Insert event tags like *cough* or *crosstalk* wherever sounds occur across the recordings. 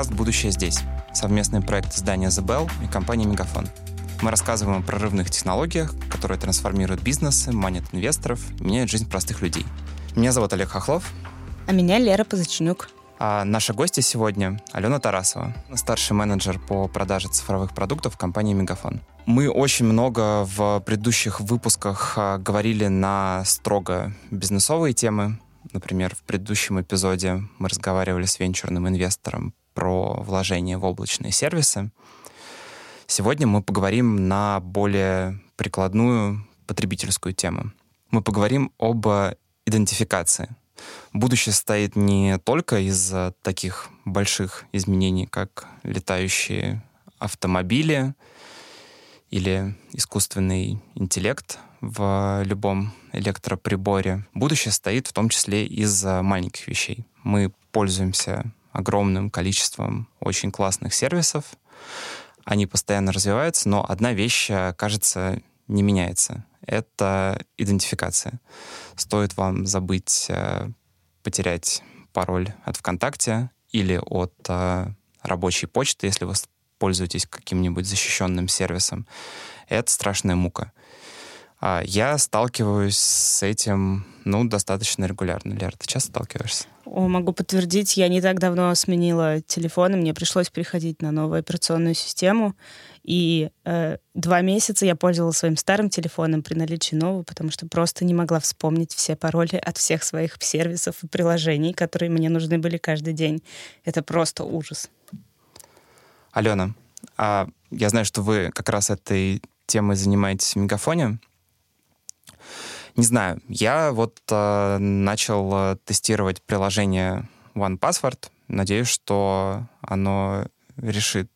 Подкаст «Будущее здесь» — совместный проект издания The Bell и компании «Мегафон». Мы рассказываем о прорывных технологиях, которые трансформируют бизнесы, манят инвесторов, меняют жизнь простых людей. Меня зовут Олег Хохлов. А меня Лера Позачнюк. А наши гости сегодня Алена Тарасова, старший менеджер по продаже цифровых продуктов компании «Мегафон». Мы очень много в предыдущих выпусках а, говорили на строго бизнесовые темы. Например, в предыдущем эпизоде мы разговаривали с венчурным инвестором про вложение в облачные сервисы. Сегодня мы поговорим на более прикладную потребительскую тему. Мы поговорим об идентификации. Будущее стоит не только из таких больших изменений, как летающие автомобили или искусственный интеллект в любом электроприборе. Будущее стоит в том числе из маленьких вещей. Мы пользуемся огромным количеством очень классных сервисов. Они постоянно развиваются, но одна вещь, кажется, не меняется. Это идентификация. Стоит вам забыть э, потерять пароль от ВКонтакте или от э, рабочей почты, если вы пользуетесь каким-нибудь защищенным сервисом. Это страшная мука. А я сталкиваюсь с этим, ну, достаточно регулярно. Лера, ты часто сталкиваешься? О, могу подтвердить, я не так давно сменила телефон, и мне пришлось переходить на новую операционную систему. И э, два месяца я пользовалась своим старым телефоном при наличии нового, потому что просто не могла вспомнить все пароли от всех своих сервисов и приложений, которые мне нужны были каждый день. Это просто ужас. Алена, а я знаю, что вы как раз этой темой занимаетесь в Мегафоне. Не знаю, я вот э, начал э, тестировать приложение OnePassword. Надеюсь, что оно решит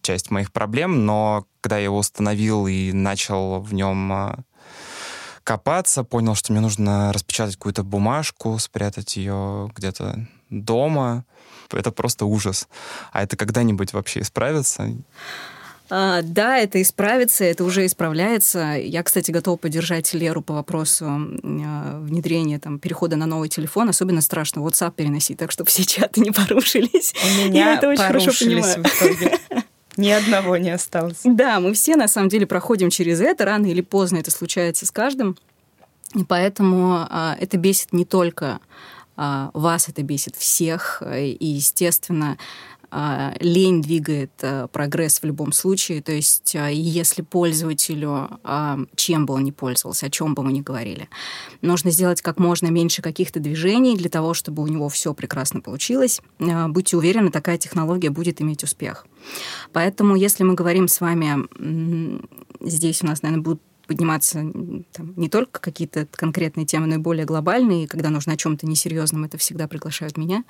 часть моих проблем, но когда я его установил и начал в нем э, копаться, понял, что мне нужно распечатать какую-то бумажку, спрятать ее где-то дома. Это просто ужас. А это когда-нибудь вообще исправится? А, да, это исправится, это уже исправляется. Я, кстати, готова поддержать Леру по вопросу а, внедрения, там, перехода на новый телефон. Особенно страшно WhatsApp переносить, так чтобы *laughs* все чаты не порушились. У меня Я это очень хорошо понимаю. Ни одного не осталось. Да, мы все на самом деле проходим через это. Рано или поздно это случается с каждым. И поэтому а, это бесит не только а, вас, это бесит всех. И, естественно, лень двигает а, прогресс в любом случае. То есть а, если пользователю, чем бы он ни пользовался, о чем бы мы ни говорили, нужно сделать как можно меньше каких-то движений для того, чтобы у него все прекрасно получилось. Будьте уверены, такая технология будет иметь успех. Поэтому, если мы говорим с вами, здесь у нас, наверное, будут подниматься там, не только какие-то конкретные темы, но и более глобальные. И когда нужно о чем-то несерьезном, это всегда приглашают меня.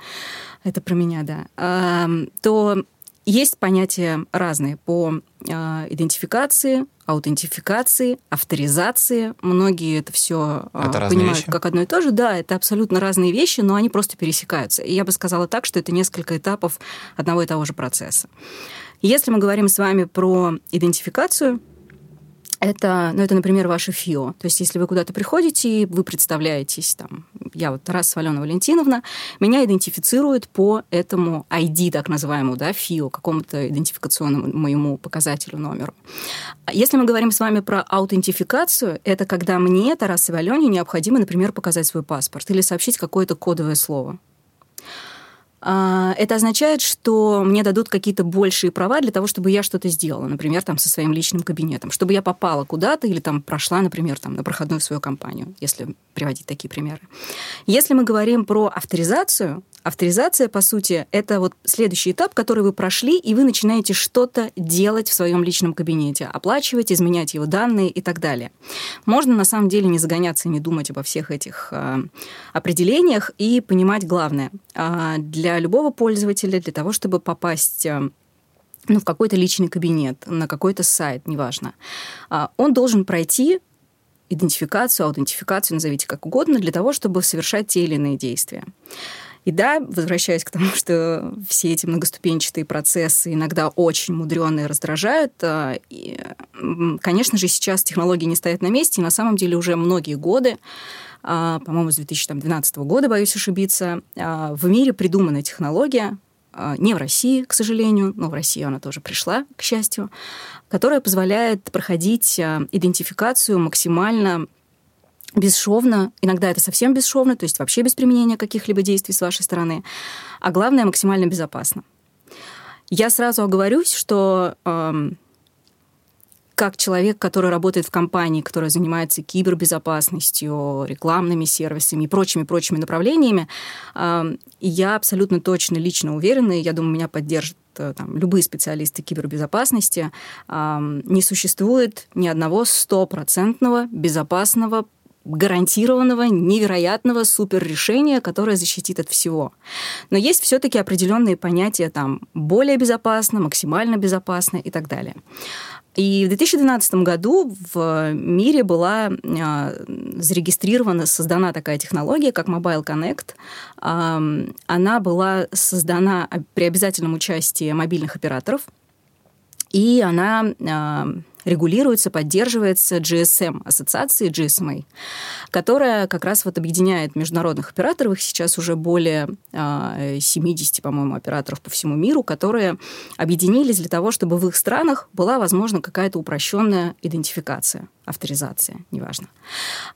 Это про меня, да. А, то есть понятия разные по а, идентификации, аутентификации, авторизации. Многие это все а, это понимают вещи? как одно и то же. Да, это абсолютно разные вещи, но они просто пересекаются. И я бы сказала так, что это несколько этапов одного и того же процесса. Если мы говорим с вами про идентификацию, это, ну, это, например, ваше ФИО. То есть, если вы куда-то приходите, вы представляетесь, там, я вот Тарас Валена Валентиновна, меня идентифицируют по этому ID, так называемому, да, ФИО, какому-то идентификационному моему показателю, номеру. Если мы говорим с вами про аутентификацию, это когда мне, Тарасу Валене, необходимо, например, показать свой паспорт или сообщить какое-то кодовое слово. А, это означает, что мне дадут какие-то большие права для того, чтобы я что-то сделала, например, там со своим личным кабинетом, чтобы я попала куда-то или там прошла, например, там на проходную свою компанию, если приводить такие примеры. Если мы говорим про авторизацию, Авторизация, по сути, это вот следующий этап, который вы прошли, и вы начинаете что-то делать в своем личном кабинете, оплачивать, изменять его данные и так далее. Можно на самом деле не загоняться и не думать обо всех этих э, определениях и понимать главное. Э, для любого пользователя, для того, чтобы попасть э, ну, в какой-то личный кабинет, на какой-то сайт, неважно, он должен пройти идентификацию, аутентификацию, назовите как угодно, для того, чтобы совершать те или иные действия. И да, возвращаясь к тому, *laughs* что все эти многоступенчатые процессы иногда очень мудреные раздражают, а, и, конечно же, сейчас технологии не стоят на месте, и на самом деле уже многие годы а, по-моему, с 2012 года, боюсь ошибиться, а, в мире придумана технология, не в России, к сожалению, но в Россию она тоже пришла, к счастью, которая позволяет проходить идентификацию максимально бесшовно, иногда это совсем бесшовно, то есть вообще без применения каких-либо действий с вашей стороны, а главное максимально безопасно. Я сразу оговорюсь, что как человек, который работает в компании, которая занимается кибербезопасностью, рекламными сервисами и прочими-прочими направлениями, я абсолютно точно лично уверена, и я думаю, меня поддержат э, там, любые специалисты кибербезопасности, не существует ни одного стопроцентного безопасного гарантированного, невероятного суперрешения, которое защитит от всего. Но есть все-таки определенные понятия там более безопасно, максимально безопасно и так далее. И в 2012 году в мире была а, зарегистрирована, создана такая технология, как Mobile Connect. Она была создана при обязательном участии мобильных операторов, и она регулируется, поддерживается GSM, ассоциацией GSMA, которая как раз вот объединяет международных операторов, их сейчас уже более 70, а, по-моему, операторов по всему миру, которые объединились для того, чтобы в их странах была, возможно, какая-то упрощенная идентификация, авторизация, неважно.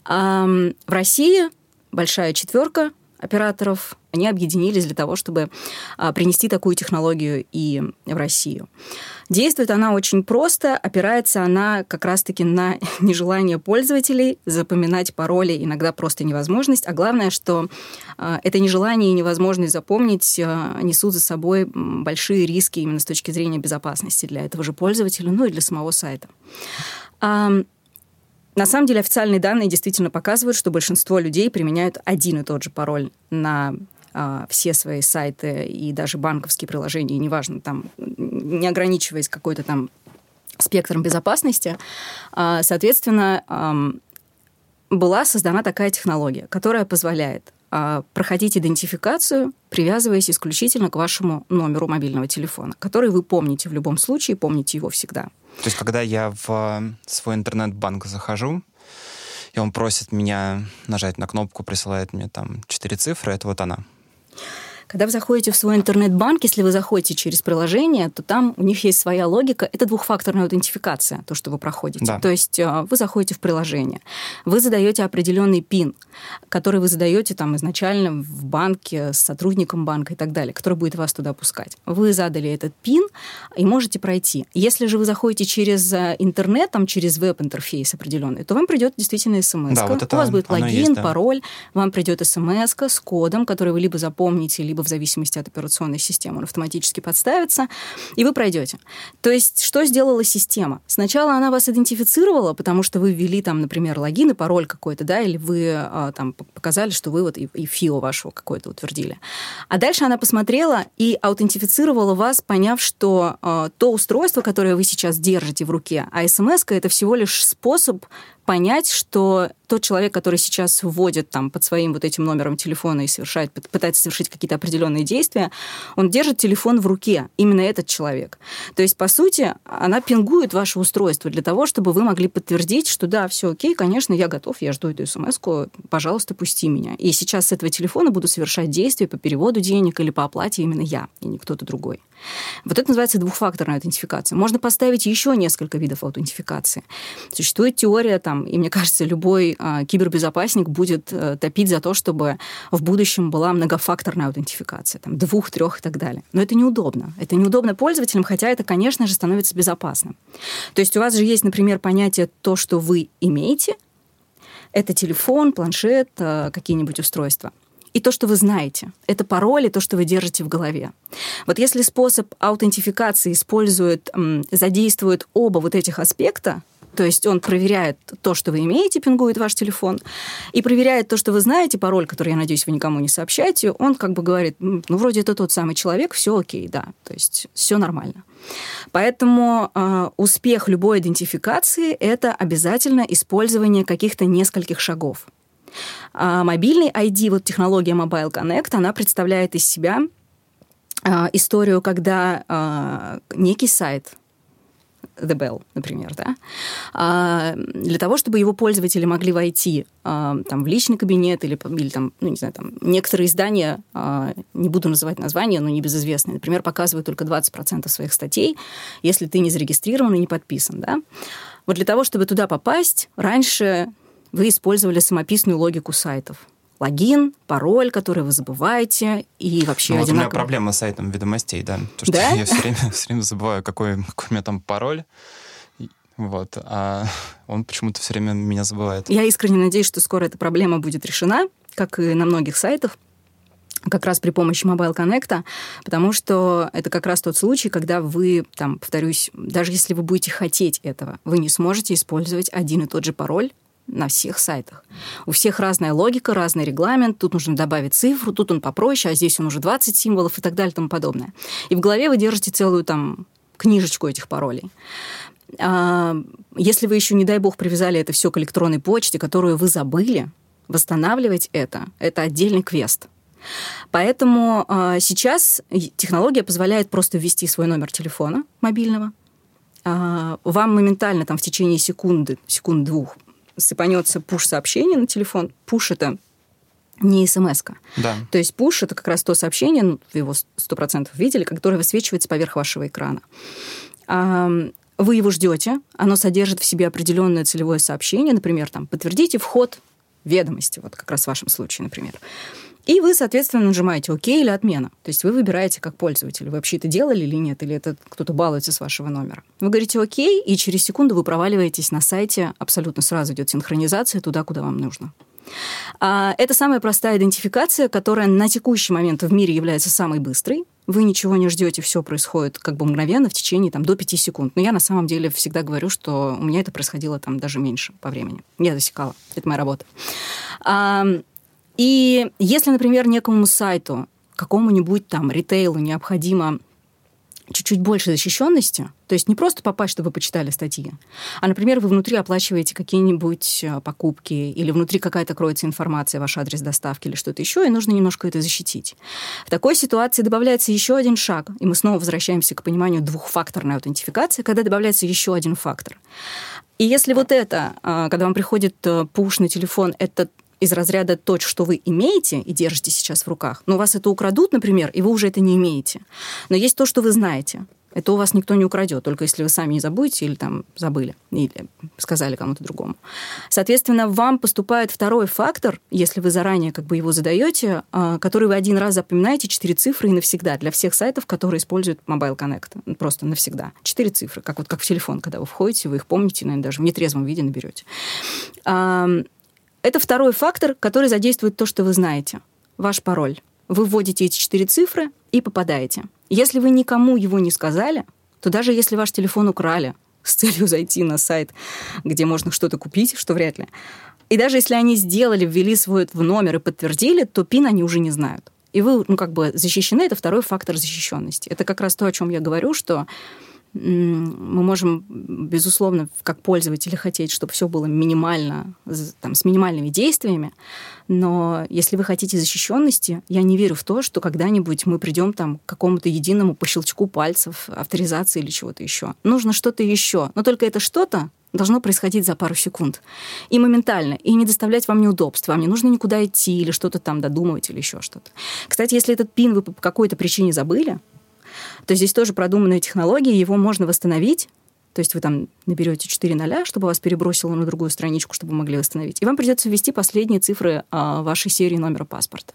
В России большая четверка операторов, они объединились для того, чтобы а, принести такую технологию и в Россию. Действует она очень просто, опирается она как раз-таки на *laughs* нежелание пользователей запоминать пароли, иногда просто невозможность, а главное, что а, это нежелание и невозможность запомнить а, несут за собой большие риски именно с точки зрения безопасности для этого же пользователя, ну и для самого сайта. На самом деле официальные данные действительно показывают, что большинство людей применяют один и тот же пароль на а, все свои сайты и даже банковские приложения, неважно, там, не ограничиваясь какой-то там спектром безопасности. А, соответственно, была создана такая технология, которая позволяет а, проходить идентификацию, привязываясь исключительно к вашему номеру мобильного телефона, который вы помните в любом случае, помните его всегда. То есть, когда я в свой интернет-банк захожу, и он просит меня нажать на кнопку, присылает мне там четыре цифры, это вот она. Когда вы заходите в свой интернет-банк, если вы заходите через приложение, то там у них есть своя логика. Это двухфакторная аутентификация, то, что вы проходите. Да. То есть э, вы заходите в приложение, вы задаете определенный пин, который вы задаете там изначально в банке с сотрудником банка и так далее, который будет вас туда пускать. Вы задали этот пин и можете пройти. Если же вы заходите через э, интернет, там через веб-интерфейс определенный, то вам придет действительно смс. Да, вот у вас будет логин, есть, да. пароль, вам придет смс с кодом, который вы либо запомните, либо либо в зависимости от операционной системы он автоматически подставится, и вы пройдете. То есть что сделала система? Сначала она вас идентифицировала, потому что вы ввели там, например, логин и пароль какой-то, да, или вы а, там показали, что вы вот и, и ФИО вашего какой-то утвердили. А дальше она посмотрела и аутентифицировала вас, поняв, что а, то устройство, которое вы сейчас держите в руке, а смс это всего лишь способ понять, что тот человек, который сейчас вводит там под своим вот этим номером телефона и совершает, пытается совершить какие-то определенные действия, он держит телефон в руке, именно этот человек. То есть, по сути, она пингует ваше устройство для того, чтобы вы могли подтвердить, что да, все окей, конечно, я готов, я жду эту смс пожалуйста, пусти меня. И сейчас с этого телефона буду совершать действия по переводу денег или по оплате именно я, и не кто-то другой. Вот это называется двухфакторная аутентификация. Можно поставить еще несколько видов аутентификации. Существует теория, там, и мне *laughs* кажется, любой а, кибербезопасник будет а, топить за то, чтобы в будущем была многофакторная аутентификация, там, двух, трех и так далее. Но это неудобно. Это неудобно пользователям, хотя это, конечно же, становится безопасным. То есть у вас же есть, например, понятие то, что вы имеете, это телефон, планшет, а, какие-нибудь устройства – и то, что вы знаете. Это пароли, то, что вы держите в голове. Вот если способ аутентификации использует, задействует оба вот этих аспекта, то есть он проверяет то, что вы имеете, пингует ваш телефон, и проверяет то, что вы знаете, пароль, который, я надеюсь, вы никому не сообщаете, он как бы говорит, ну, вроде это тот самый человек, все окей, да, то есть все нормально. Поэтому э, успех любой идентификации – это обязательно использование каких-то нескольких шагов. А мобильный ID, вот технология Mobile Connect, она представляет из себя а, историю, когда а, некий сайт The Bell, например, да, а, для того, чтобы его пользователи могли войти там, в личный кабинет или, или там, ну, не знаю, там, некоторые издания, не буду называть названия, но небезызвестные, например, показывают только 20% своих статей, если ты не зарегистрирован и не подписан, да. Вот для того, чтобы туда попасть, раньше вы использовали самописную логику сайтов логин, пароль, который вы забываете, и вообще ну, вот одинаково... у меня проблема с сайтом ведомостей, да. То, что да? я все время, все время забываю, какой, какой у меня там пароль. Вот. А он почему-то все время меня забывает. Я искренне надеюсь, что скоро эта проблема будет решена, как и на многих сайтах как раз при помощи Mobile Connect, потому что это как раз тот случай, когда вы, там, повторюсь, даже если вы будете хотеть этого, вы не сможете использовать один и тот же пароль на всех сайтах. У всех разная логика, разный регламент, тут нужно добавить цифру, тут он попроще, а здесь он уже 20 символов и так далее и тому подобное. И в голове вы держите целую там книжечку этих паролей. А, если вы еще, не дай бог, привязали это все к электронной почте, которую вы забыли, восстанавливать это – это отдельный квест. Поэтому а, сейчас технология позволяет просто ввести свой номер телефона мобильного, а, вам моментально там в течение секунды, секунд-двух сыпанется пуш-сообщение на телефон. Пуш это не смс -ка. Да. То есть пуш это как раз то сообщение, ну, вы его сто процентов видели, которое высвечивается поверх вашего экрана. Вы его ждете, оно содержит в себе определенное целевое сообщение, например, там, подтвердите вход ведомости, вот как раз в вашем случае, например. И вы, соответственно, нажимаете ОК или отмена. То есть вы выбираете как пользователь, вы вообще это делали или нет, или это кто-то балуется с вашего номера. Вы говорите ОК, и через секунду вы проваливаетесь на сайте, абсолютно сразу идет синхронизация туда, куда вам нужно. А, это самая простая идентификация, которая на текущий момент в мире является самой быстрой. Вы ничего не ждете, все происходит как бы мгновенно в течение там, до 5 секунд. Но я на самом деле всегда говорю, что у меня это происходило там даже меньше по времени. Я засекала. Это моя работа. И если, например, некому сайту, какому-нибудь там ритейлу необходимо чуть-чуть больше защищенности, то есть не просто попасть, чтобы вы почитали статьи, а, например, вы внутри оплачиваете какие-нибудь э, покупки или внутри какая-то кроется информация, ваш адрес доставки или что-то еще, и нужно немножко это защитить. В такой ситуации добавляется еще один шаг, и мы снова возвращаемся к пониманию двухфакторной аутентификации, когда добавляется еще один фактор. И если вот это, а, когда вам приходит э, пуш на телефон, это из разряда то, что вы имеете и держите сейчас в руках, но вас это украдут, например, и вы уже это не имеете. Но есть то, что вы знаете. Это у вас никто не украдет, только если вы сами не забудете или там забыли, или сказали кому-то другому. Соответственно, вам поступает второй фактор, если вы заранее как бы его задаете, а, который вы один раз запоминаете, четыре цифры и навсегда для всех сайтов, которые используют Mobile Connect. Просто навсегда. Четыре цифры, как вот как в телефон, когда вы входите, вы их помните, наверное, даже в нетрезвом виде наберете. Это второй фактор, который задействует то, что вы знаете. Ваш пароль. Вы вводите эти четыре цифры и попадаете. Если вы никому его не сказали, то даже если ваш телефон украли с целью зайти на сайт, где можно что-то купить, что вряд ли, и даже если они сделали, ввели свой в номер и подтвердили, то пин они уже не знают. И вы, ну, как бы защищены, это второй фактор защищенности. Это как раз то, о чем я говорю, что мы можем, безусловно, как пользователи хотеть, чтобы все было минимально, там, с минимальными действиями, но если вы хотите защищенности, я не верю в то, что когда-нибудь мы придем там, к какому-то единому по щелчку пальцев, авторизации или чего-то еще. Нужно что-то еще. Но только это что-то должно происходить за пару секунд. И моментально. И не доставлять вам неудобств. Вам не нужно никуда идти или что-то там додумывать или еще что-то. Кстати, если этот пин вы по какой-то причине забыли, то здесь тоже продуманная технология, его можно восстановить, то есть вы там наберете 4 ноля, чтобы вас перебросило на другую страничку, чтобы вы могли восстановить. И вам придется ввести последние цифры а, вашей серии номера паспорта.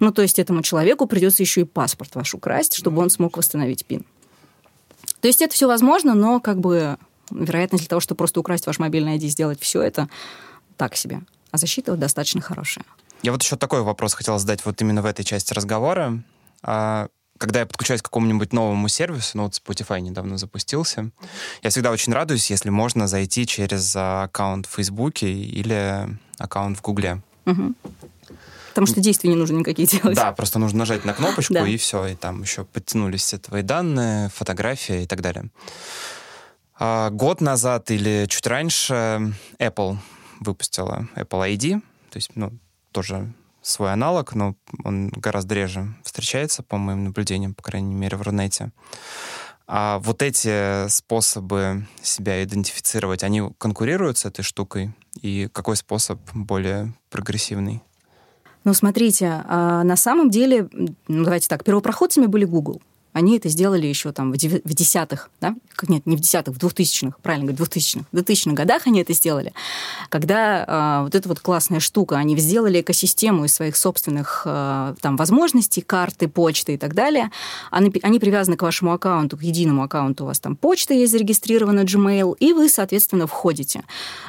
Ну, то есть этому человеку придется еще и паспорт ваш украсть, чтобы он смог восстановить пин. То есть это все возможно, но как бы вероятность для того, чтобы просто украсть ваш мобильный ID и сделать все это, так себе. А защита достаточно хорошая. Я вот еще такой вопрос хотел задать вот именно в этой части разговора. А когда я подключаюсь к какому-нибудь новому сервису, ну вот Spotify недавно запустился, я всегда очень радуюсь, если можно зайти через аккаунт в Фейсбуке или аккаунт в Гугле. Угу. Потому что действий не нужно никакие делать. Да, просто нужно нажать на кнопочку, да. и все. И там еще подтянулись все твои данные, фотографии и так далее. А, год назад или чуть раньше Apple выпустила Apple ID, то есть, ну, тоже свой аналог, но он гораздо реже встречается, по моим наблюдениям, по крайней мере, в Рунете. А вот эти способы себя идентифицировать, они конкурируют с этой штукой? И какой способ более прогрессивный? Ну, смотрите, а, на самом деле, давайте так, первопроходцами были Google. Они это сделали еще там в десятых, да? Нет, не в десятых, в двухтысячных, правильно говорить, двухтысячных. В двухтысячных годах они это сделали. Когда э, вот эта вот классная штука, они сделали экосистему из своих собственных э, там возможностей, карты, почты и так далее. Они, они привязаны к вашему аккаунту, к единому аккаунту. У вас там почта есть зарегистрирована, Gmail, и вы, соответственно, входите.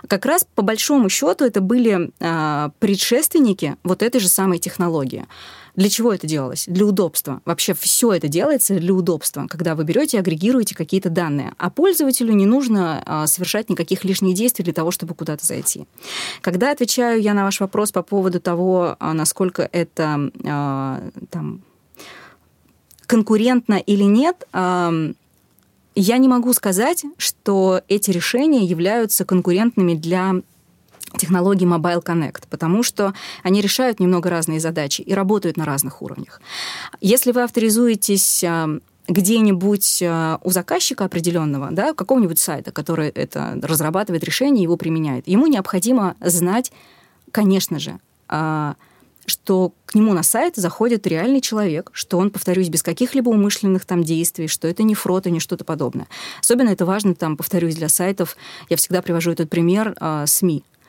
Как раз по большому счету это были э, предшественники вот этой же самой технологии. Для чего это делалось? Для удобства. Вообще все это делается для удобства, когда вы берете и агрегируете какие-то данные. А пользователю не нужно а, совершать никаких лишних действий для того, чтобы куда-то зайти. Когда отвечаю я на ваш вопрос по поводу того, а, насколько это а, там, конкурентно или нет, я не могу сказать, что эти решения являются конкурентными для технологии Mobile Connect, потому что они решают немного разные задачи и работают на разных уровнях. Если вы авторизуетесь э, где-нибудь э, у заказчика определенного, да, какого-нибудь сайта, который это разрабатывает решение, его применяет, ему необходимо знать, конечно же, э, что к нему на сайт заходит реальный человек, что он, повторюсь, без каких-либо умышленных там действий, что это не фрод и не что-то подобное. Особенно это важно, там, повторюсь, для сайтов. Я всегда привожу этот пример СМИ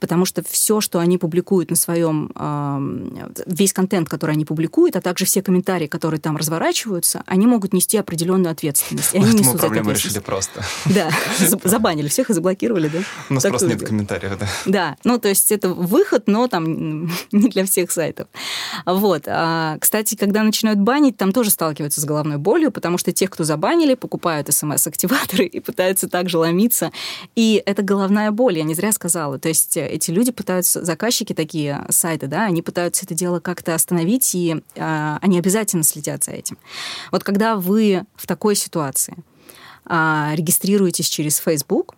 потому что все, что они публикуют на своем, весь контент, который они публикуют, а также все комментарии, которые там разворачиваются, они могут нести определенную ответственность. И они Поэтому несут проблему решили просто. Да, забанили всех и заблокировали, да? У нас просто нет комментариев, да. Да, ну то есть это выход, но там не для всех сайтов. Вот. А, кстати, когда начинают банить, там тоже сталкиваются с головной болью, потому что тех, кто забанили, покупают смс-активаторы и пытаются также ломиться. И это головная боль, я не зря сказала. То есть эти люди пытаются, заказчики такие сайты, да, они пытаются это дело как-то остановить, и э, они обязательно следят за этим. Вот когда вы в такой ситуации э, регистрируетесь через Facebook,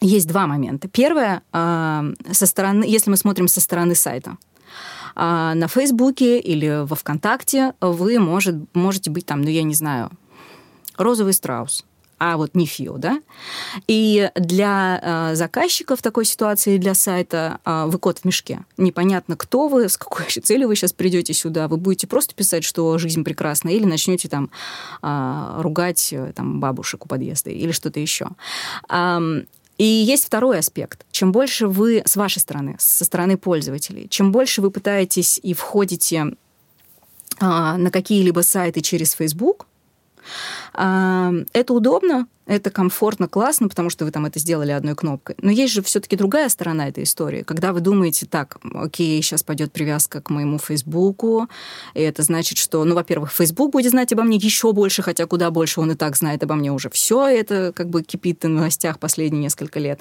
есть два момента. Первое, э, со стороны, если мы смотрим со стороны сайта, на Фейсбуке или во ВКонтакте вы может, можете быть там, ну, я не знаю, розовый страус, а вот не ФИО, да? И для э, заказчика в такой ситуации, для сайта, э, вы кот в мешке. Непонятно, кто вы, с какой *laughs* целью вы сейчас придете сюда. Вы будете просто писать, что жизнь прекрасна, или начнете там э, ругать там, бабушек у подъезда, или что-то еще. И есть второй аспект. Чем больше вы с вашей стороны, со стороны пользователей, чем больше вы пытаетесь и входите на какие-либо сайты через Facebook, это удобно, это комфортно, классно, потому что вы там это сделали одной кнопкой. Но есть же все-таки другая сторона этой истории. Когда вы думаете, так, окей, сейчас пойдет привязка к моему Фейсбуку, и это значит, что, ну, во-первых, Фейсбук будет знать обо мне еще больше, хотя куда больше он и так знает обо мне уже все, это как бы кипит в новостях последние несколько лет.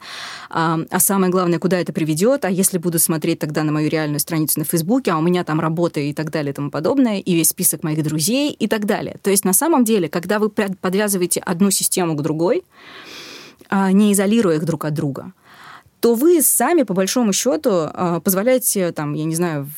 А, а самое главное, куда это приведет, а если буду смотреть тогда на мою реальную страницу на Фейсбуке, а у меня там работа и так далее и тому подобное, и весь список моих друзей и так далее. То есть на самом деле, когда вы подвязываете одну систему к другой, другой, а, не изолируя их друг от друга, то вы сами, по большому счету, а, позволяете, там, я не знаю,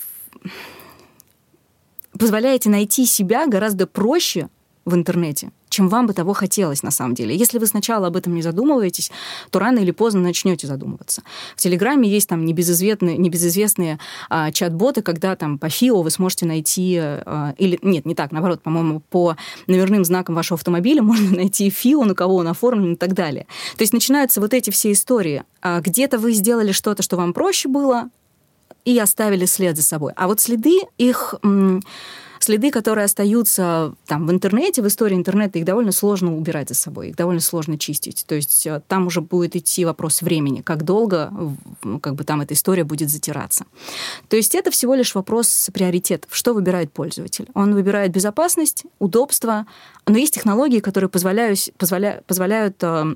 позволяете найти себя гораздо проще в интернете, чем вам бы того хотелось на самом деле. Если вы сначала об этом не задумываетесь, то рано или поздно начнете задумываться. В Телеграме есть там небезызвестные, небезызвестные а, чат-боты, когда там по ФИО вы сможете найти, а, или нет, не так, наоборот, по-моему, по номерным знакам вашего автомобиля *laughs* можно найти ФИО, на кого он оформлен и так далее. То есть начинаются вот эти все истории. А где-то вы сделали что-то, что вам проще было, и оставили след за собой. А вот следы, их следы, которые остаются там в интернете, в истории интернета, их довольно сложно убирать за собой, их довольно сложно чистить. То есть э, там уже будет идти вопрос времени, как долго как бы там эта история будет затираться. То есть это всего лишь вопрос приоритетов. Что выбирает пользователь? Он выбирает безопасность, удобство, но есть технологии, которые позволяют, позволя, позволяют э,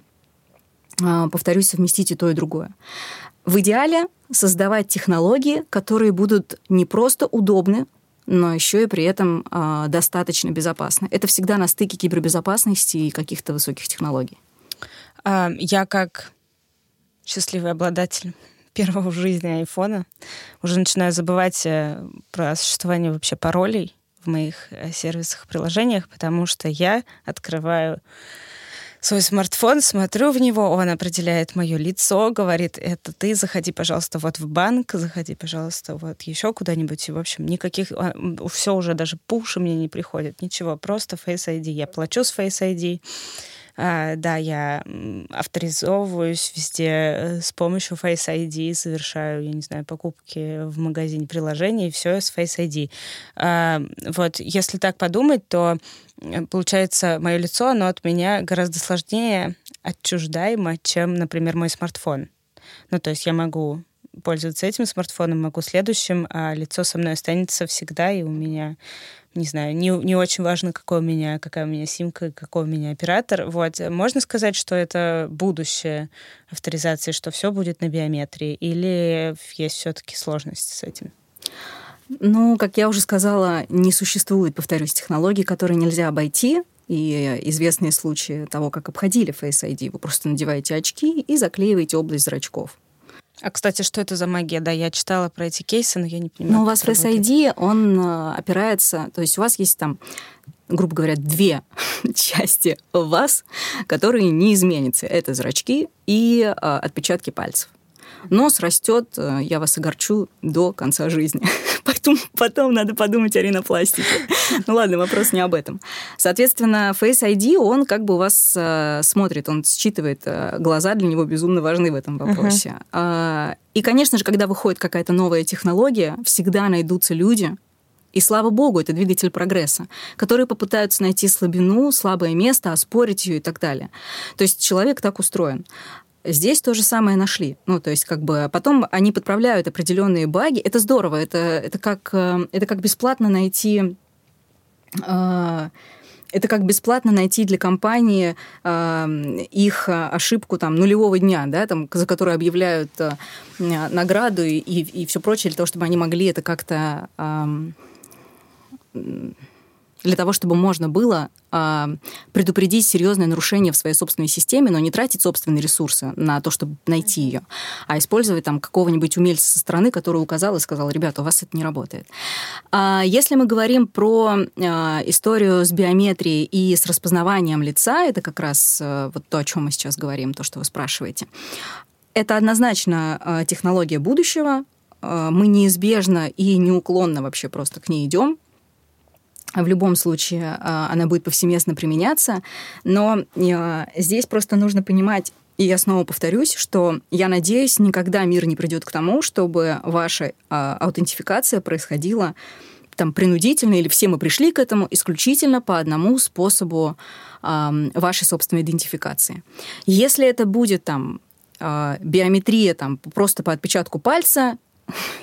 э, повторюсь, совместить и то, и другое. В идеале создавать технологии, которые будут не просто удобны, но еще и при этом э, достаточно безопасно. Это всегда на стыке кибербезопасности и каких-то высоких технологий. А, я как счастливый обладатель *laughs* первого в жизни айфона уже начинаю забывать э, про существование вообще паролей в моих э, сервисах, приложениях, потому что я открываю свой смартфон, смотрю в него, он определяет мое лицо, говорит, это ты, заходи, пожалуйста, вот в банк, заходи, пожалуйста, вот еще куда-нибудь. И, в общем, никаких, а, все уже даже пуши мне не приходят, ничего, просто Face ID. Я плачу с Face ID, да, я авторизовываюсь везде э, с помощью Face ID, совершаю, я не знаю, покупки в магазине приложений, все с Face ID. А, вот, если так подумать, то э, получается, мое лицо, оно от меня гораздо сложнее отчуждаемо, чем, например, мой смартфон. Ну, то есть я могу пользоваться этим смартфоном, могу следующим, а лицо со мной останется всегда, и у меня не знаю, не, не очень важно, какой у меня, какая у меня симка, какой у меня оператор. Вот. Можно сказать, что это будущее авторизации, что все будет на биометрии, или есть все-таки сложности с этим? Ну, как я уже сказала, не существует, повторюсь, технологий, которые нельзя обойти. И известные случаи того, как обходили Face ID. Вы просто надеваете очки и заклеиваете область зрачков. А, кстати, что это за магия? Да, я читала про эти кейсы, но я не понимаю. Ну, у вас Face ID, он э, опирается... То есть у вас есть там грубо говоря, две *laughs* части вас, которые не изменятся. Это зрачки и э, отпечатки пальцев. Нос растет, э, я вас огорчу, до конца жизни. *laughs* Поэтому потом надо подумать о ринопластике. Ну ладно, вопрос не об этом. Соответственно, Face ID, он как бы у вас э, смотрит, он считывает э, глаза, для него безумно важны в этом вопросе. Uh-huh. И, конечно же, когда выходит какая-то новая технология, всегда найдутся люди, и слава богу, это двигатель прогресса, которые попытаются найти слабину, слабое место, оспорить ее и так далее. То есть человек так устроен. Здесь то же самое нашли. Ну, то есть, как бы потом они подправляют определенные баги. Это здорово. Это, это, как, э, это как бесплатно найти э, это как бесплатно найти для компании э, их ошибку там нулевого дня, да, там, за которую объявляют э, награду и, и все прочее для того, чтобы они могли это как-то э, для того, чтобы можно было э, предупредить серьезное нарушение в своей собственной системе, но не тратить собственные ресурсы на то, чтобы найти ее, а использовать там какого-нибудь умельца со стороны, который указал и сказал, ребята, у вас это не работает. А если мы говорим про э, историю с биометрией и с распознаванием лица, это как раз э, вот то, о чем мы сейчас говорим, то, что вы спрашиваете. Это однозначно э, технология будущего, мы неизбежно и неуклонно вообще просто к ней идем. В любом случае а, она будет повсеместно применяться, но а, здесь просто нужно понимать, и я снова повторюсь, что я надеюсь, никогда мир не придет к тому, чтобы ваша а, аутентификация происходила там принудительно, или все мы пришли к этому исключительно по одному способу вашей собственной идентификации. Если это будет там биометрия там просто по отпечатку пальца,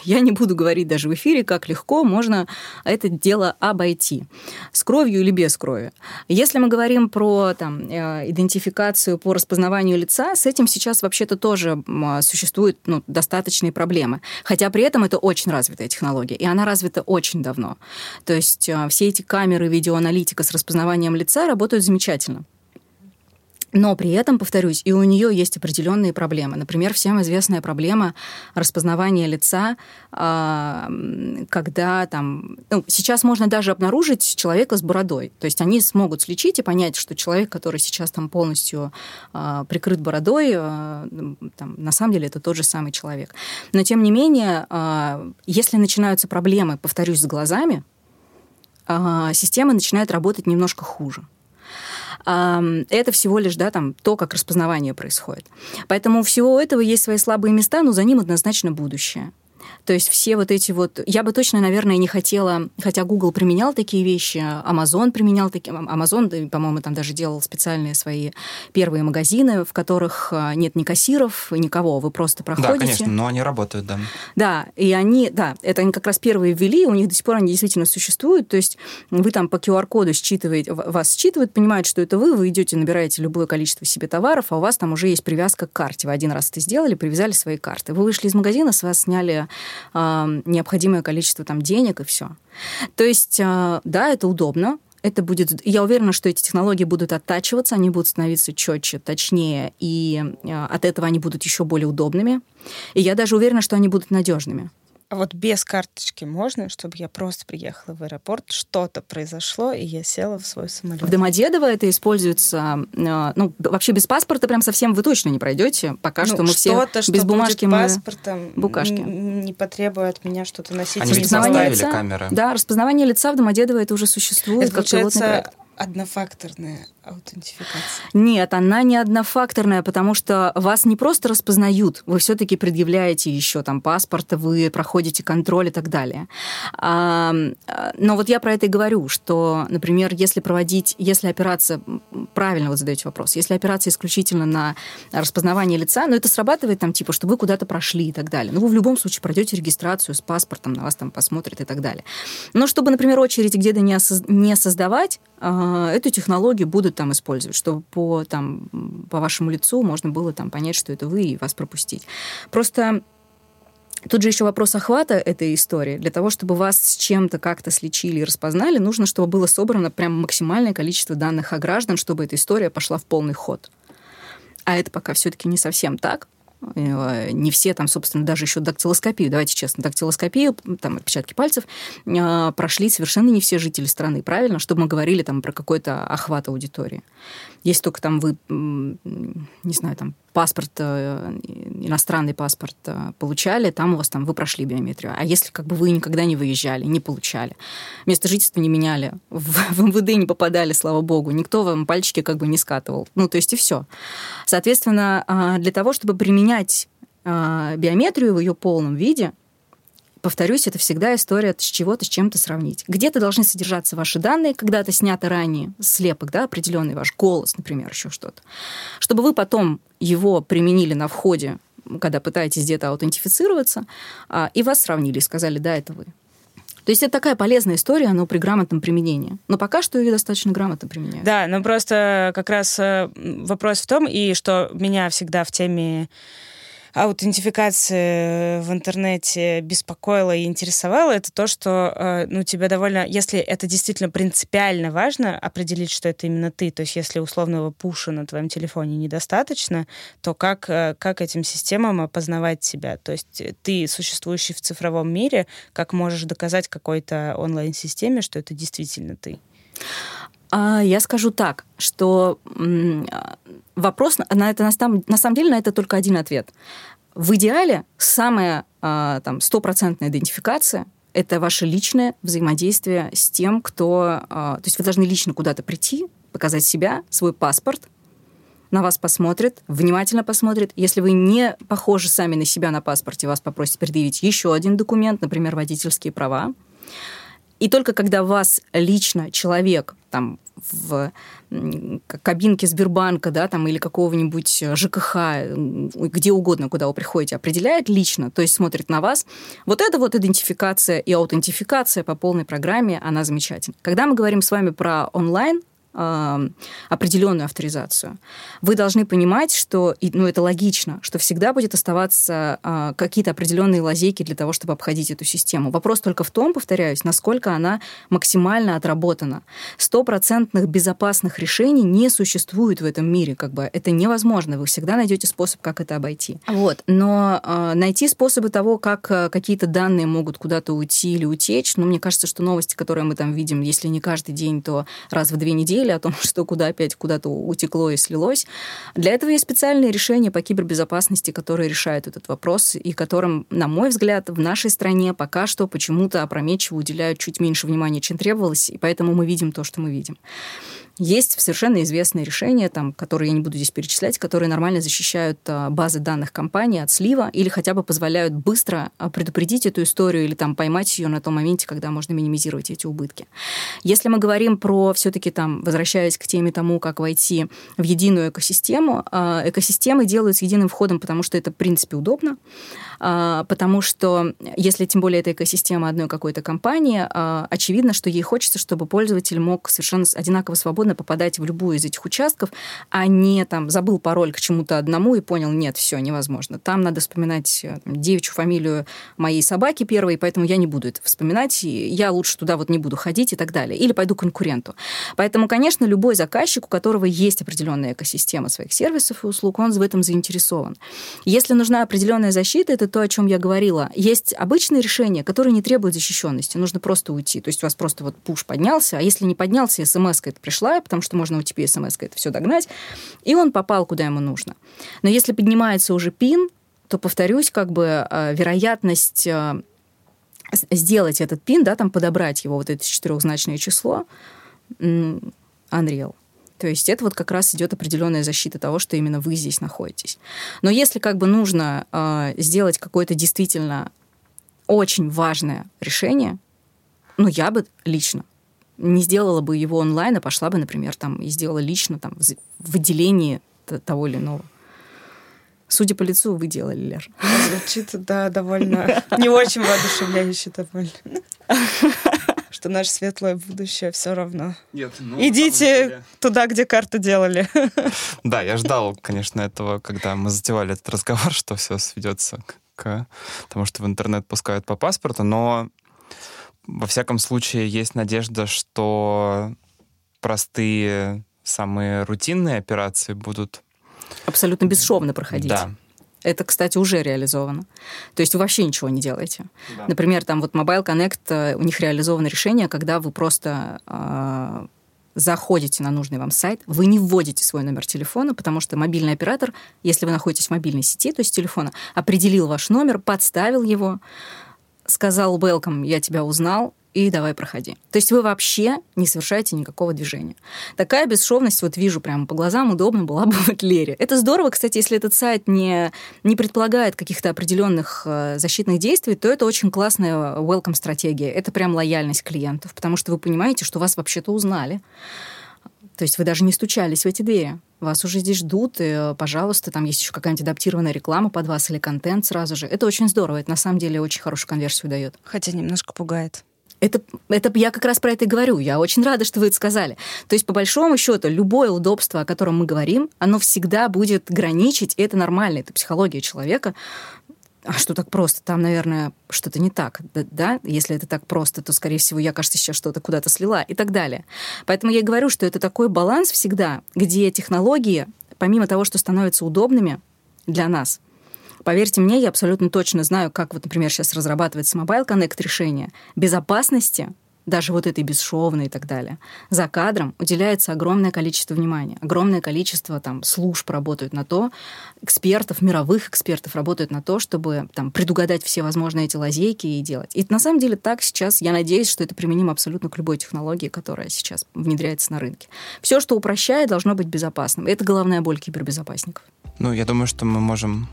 я не буду говорить даже в эфире, как легко можно это дело обойти. С кровью или без крови. Если мы говорим про там, э, идентификацию по распознаванию лица, с этим сейчас вообще-то тоже существуют ну, достаточные проблемы. Хотя при этом это очень развитая технология, и она развита очень давно. То есть э, все эти камеры видеоаналитика с распознаванием лица работают замечательно. Но при этом, повторюсь, и у нее есть определенные проблемы. Например, всем известная проблема распознавания лица, а, когда там... Ну, сейчас можно даже обнаружить человека с бородой. То есть они смогут слечить и понять, что человек, который сейчас там полностью а, прикрыт бородой, а, там, на самом деле это тот же самый человек. Но тем не менее, если начинаются проблемы, повторюсь, с глазами, система начинает работать немножко хуже это всего лишь да, там, то, как распознавание происходит. Поэтому у всего этого есть свои слабые места, но за ним однозначно будущее. То есть все вот эти вот... Я бы точно, наверное, не хотела... Хотя Google применял такие вещи, Amazon применял такие... Amazon, по-моему, там даже делал специальные свои первые магазины, в которых а, нет ни кассиров, никого. Вы просто проходите. Да, конечно, но они работают, да. Да, и они... Да, это они как раз первые ввели, у них до сих пор они действительно существуют. То есть вы там по QR-коду считываете... Вас считывают, понимают, что это вы, вы идете, набираете любое количество себе товаров, а у вас там уже есть привязка к карте. Вы один раз это сделали, привязали свои карты. Вы вышли из магазина, с вас сняли э, необходимое количество там денег и все. То есть, э, да, это удобно, это будет... Я уверена, что эти технологии будут оттачиваться, они будут становиться четче, точнее, и э, от этого они будут еще более удобными. И я даже уверена, что они будут надежными. А вот без карточки можно, чтобы я просто приехала в аэропорт, что-то произошло, и я села в свой самолет? В Домодедово это используется, э, ну, вообще без паспорта прям совсем вы точно не пройдете. Пока ну, что мы все что без бумажки мы паспортом букашки. Не потребует от меня что-то носить. Они распознавание лица, камеры. Да, распознавание лица в Домодедово это уже существует это, как проект однофакторная аутентификация? Нет, она не однофакторная, потому что вас не просто распознают, вы все-таки предъявляете еще там паспорт, вы проходите контроль и так далее. А, но вот я про это и говорю, что, например, если проводить, если операция, правильно вы задаете вопрос, если операция исключительно на распознавание лица, ну это срабатывает там типа, что вы куда-то прошли и так далее. Ну вы в любом случае пройдете регистрацию с паспортом, на вас там посмотрят и так далее. Но чтобы, например, очередь где-то не, не создавать, а, эту технологию будут там использовать, чтобы по, там, по вашему лицу можно было там понять, что это вы, и вас пропустить. Просто Тут же еще вопрос охвата этой истории. Для того, чтобы вас с чем-то как-то слечили и распознали, нужно, чтобы было собрано прям максимальное количество данных о граждан, чтобы эта история пошла в полный ход. А это пока все-таки не совсем так. Э, не все там, собственно, даже еще дактилоскопию, давайте честно, дактилоскопию, там, отпечатки пальцев, э, прошли совершенно не все жители страны, правильно? Чтобы мы говорили там про какой-то охват аудитории. Если только там вы, не знаю, там паспорт, э, иностранный паспорт получали, там у вас там вы прошли биометрию. А если как бы вы никогда не выезжали, не получали, место жительства не меняли, в, в МВД не попадали, слава богу, никто вам пальчики как бы не скатывал. Ну, то есть и все. Соответственно, а, для того, чтобы применять а, биометрию в ее полном виде, повторюсь, это всегда история с чего-то с чем-то сравнить. Где-то должны содержаться ваши данные, когда-то снято ранее, слепок, да, определенный ваш голос, например, еще что-то. Чтобы вы потом его применили на входе, когда пытаетесь где-то аутентифицироваться, а, и вас сравнили и сказали, да, это вы. То есть это такая полезная история, но при грамотном применении. Но пока что ее достаточно грамотно применяют. Да, но просто как раз э, вопрос в том, и что меня всегда в теме аутентификации в интернете беспокоило и интересовало, это то, что э, ну, тебя довольно... Если это действительно принципиально важно, определить, что это именно ты, то есть если условного пуша на твоем телефоне недостаточно, то как, э, как этим системам опознавать себя? То есть ты, существующий в цифровом мире, как можешь доказать какой-то онлайн-системе, что это действительно ты? А, я скажу так, что вопрос на это на самом деле на это только один ответ. В идеале самая а, там стопроцентная идентификация это ваше личное взаимодействие с тем, кто... А, то есть вы должны лично куда-то прийти, показать себя, свой паспорт, на вас посмотрят, внимательно посмотрят. Если вы не похожи сами на себя на паспорте, вас попросят предъявить еще один документ, например, водительские права. И только когда вас лично человек там в кабинке Сбербанка, да, там, или какого-нибудь ЖКХ, где угодно, куда вы приходите, определяет лично, то есть смотрит на вас, вот эта вот идентификация и аутентификация по полной программе, она замечательна. Когда мы говорим с вами про онлайн, определенную авторизацию. Вы должны понимать, что, ну, это логично, что всегда будет оставаться а, какие-то определенные лазейки для того, чтобы обходить эту систему. Вопрос только в том, повторяюсь, насколько она максимально отработана. Стопроцентных безопасных решений не существует в этом мире, как бы это невозможно. Вы всегда найдете способ, как это обойти. Вот. Но э, найти способы того, как э, какие-то данные могут куда-то уйти или утечь, ну, мне кажется, что новости, которые мы там видим, если не каждый день, то раз в две недели, о том, *laughs* что куда опять куда-то утекло и слилось. Для этого есть специальные решения по кибербезопасности, которые решают этот вопрос и которым, на мой взгляд, в нашей стране пока что почему-то опрометчиво уделяют чуть меньше внимания, чем требовалось, и поэтому мы видим то, что мы видим. Есть совершенно известные решения, там, которые я не буду здесь перечислять, которые нормально защищают а, базы данных компании от слива или хотя бы позволяют быстро а, предупредить эту историю или там поймать ее на том моменте, когда можно минимизировать эти убытки. Если мы говорим про все-таки там, возвращаясь к теме тому, как войти в единую экосистему, а, экосистемы делают с единым входом, потому что это, в принципе, удобно, потому что если тем более это экосистема одной какой-то компании, очевидно, что ей хочется, чтобы пользователь мог совершенно одинаково свободно свободно попадаете в любую из этих участков, а не там забыл пароль к чему-то одному и понял, нет, все, невозможно. Там надо вспоминать э, девичью фамилию моей собаки первой, поэтому я не буду это вспоминать, я лучше туда вот не буду ходить и так далее. Или пойду к конкуренту. Поэтому, конечно, любой заказчик, у которого есть определенная экосистема своих сервисов и услуг, он в этом заинтересован. Если нужна определенная защита, это то, о чем я говорила. Есть обычные решения, которые не требуют защищенности. Нужно просто уйти. То есть у вас просто вот пуш поднялся, а если не поднялся, смс это пришла, потому что можно OTP смс это все догнать, и он попал куда ему нужно. Но если поднимается уже пин, то, повторюсь, как бы э, вероятность э, сделать этот пин, да, там подобрать его, вот это четырехзначное число, Unreal. То есть это вот как раз идет определенная защита того, что именно вы здесь находитесь. Но если как бы нужно э, сделать какое-то действительно очень важное решение, ну, я бы лично не сделала бы его онлайн, а пошла бы, например, там и сделала лично там в отделении того или иного. Судя по лицу, вы делали, Лер. Звучит, да, довольно *laughs* не очень воодушевляюще довольно. *laughs* Что наше светлое будущее все равно. Нет, ну, Идите деле... туда, где карту делали. *laughs* Да, я ждал, конечно, этого, когда мы затевали этот разговор, что все сведется к тому, что в интернет пускают по паспорту, но во всяком случае есть надежда, что простые, самые рутинные операции будут абсолютно бесшовно проходить. Да. Это, кстати, уже реализовано. То есть вы вообще ничего не делаете. Да. Например, там вот Mobile Connect, э, у них реализовано решение, когда вы просто э, заходите на нужный вам сайт, вы не вводите свой номер телефона, потому что мобильный оператор, если вы находитесь в мобильной сети, то есть телефона, определил ваш номер, подставил его, сказал welcome, я тебя узнал, и давай проходи. То есть вы вообще не совершаете никакого движения. Такая бесшовность, вот вижу прямо по глазам, удобно была бы *laughs* в Лере. Это здорово, кстати, если этот сайт не, не предполагает каких-то определенных э, защитных действий, то это очень классная welcome-стратегия. Это прям лояльность клиентов, потому что вы понимаете, что вас вообще-то узнали. То есть вы даже не стучались в эти двери. Вас уже здесь ждут, и, э, пожалуйста, там есть еще какая-нибудь адаптированная реклама под вас или контент сразу же. Это очень здорово. Это на самом деле очень хорошую конверсию дает. Хотя немножко пугает. Это, это я как раз про это и говорю. Я очень рада, что вы это сказали. То есть, по большому счету, любое удобство, о котором мы говорим, оно всегда будет граничить, и это нормально, это психология человека. А что так просто? Там, наверное, что-то не так, да? Если это так просто, то, скорее всего, я, кажется, сейчас что-то куда-то слила и так далее. Поэтому я и говорю, что это такой баланс всегда, где технологии, помимо того, что становятся удобными для нас – Поверьте мне, я абсолютно точно знаю, как вот, например, сейчас разрабатывается Mobile Connect решение. Безопасности даже вот этой бесшовной и так далее, за кадром уделяется огромное количество внимания. Огромное количество там служб работают на то, экспертов, мировых экспертов работают на то, чтобы там предугадать все возможные эти лазейки и делать. И на самом деле так сейчас, я надеюсь, что это применимо абсолютно к любой технологии, которая сейчас внедряется на рынке. Все, что упрощает, должно быть безопасным. Это головная боль кибербезопасников. Ну, я думаю, что мы можем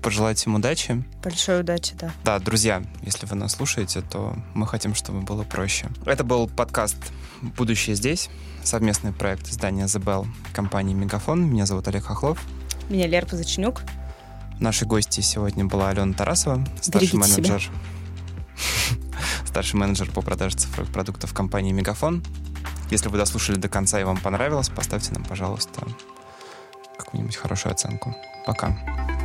пожелать им удачи. Большой удачи, да. Да, друзья, если вы нас слушаете, то мы хотим, чтобы было проще. Это был подкаст «Будущее здесь», совместный проект издания The Bell компании «Мегафон». Меня зовут Олег Хохлов. Меня Лера Позачнюк. Нашей гостьей сегодня была Алена Тарасова, старший Берегите менеджер *laughs* старший менеджер по продаже цифровых продуктов компании «Мегафон». Если вы дослушали до конца и вам понравилось, поставьте нам, пожалуйста, какую-нибудь хорошую оценку. Пока.